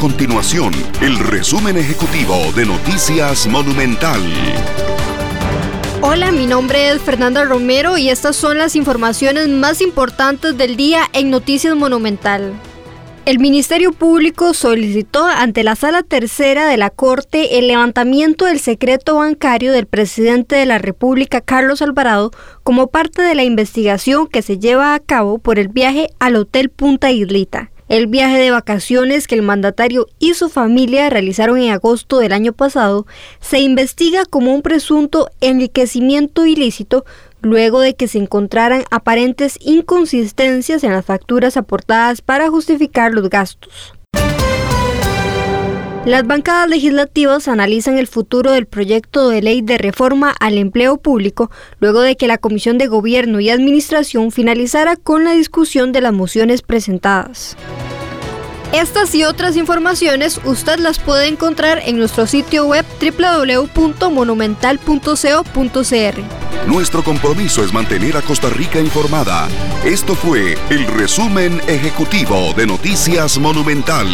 continuación el resumen ejecutivo de Noticias Monumental. Hola, mi nombre es Fernanda Romero y estas son las informaciones más importantes del día en Noticias Monumental. El Ministerio Público solicitó ante la Sala Tercera de la Corte el levantamiento del secreto bancario del presidente de la República, Carlos Alvarado, como parte de la investigación que se lleva a cabo por el viaje al Hotel Punta Islita. El viaje de vacaciones que el mandatario y su familia realizaron en agosto del año pasado se investiga como un presunto enriquecimiento ilícito luego de que se encontraran aparentes inconsistencias en las facturas aportadas para justificar los gastos. Las bancadas legislativas analizan el futuro del proyecto de ley de reforma al empleo público luego de que la Comisión de Gobierno y Administración finalizara con la discusión de las mociones presentadas. Estas y otras informaciones usted las puede encontrar en nuestro sitio web www.monumental.co.cr. Nuestro compromiso es mantener a Costa Rica informada. Esto fue el resumen ejecutivo de Noticias Monumental.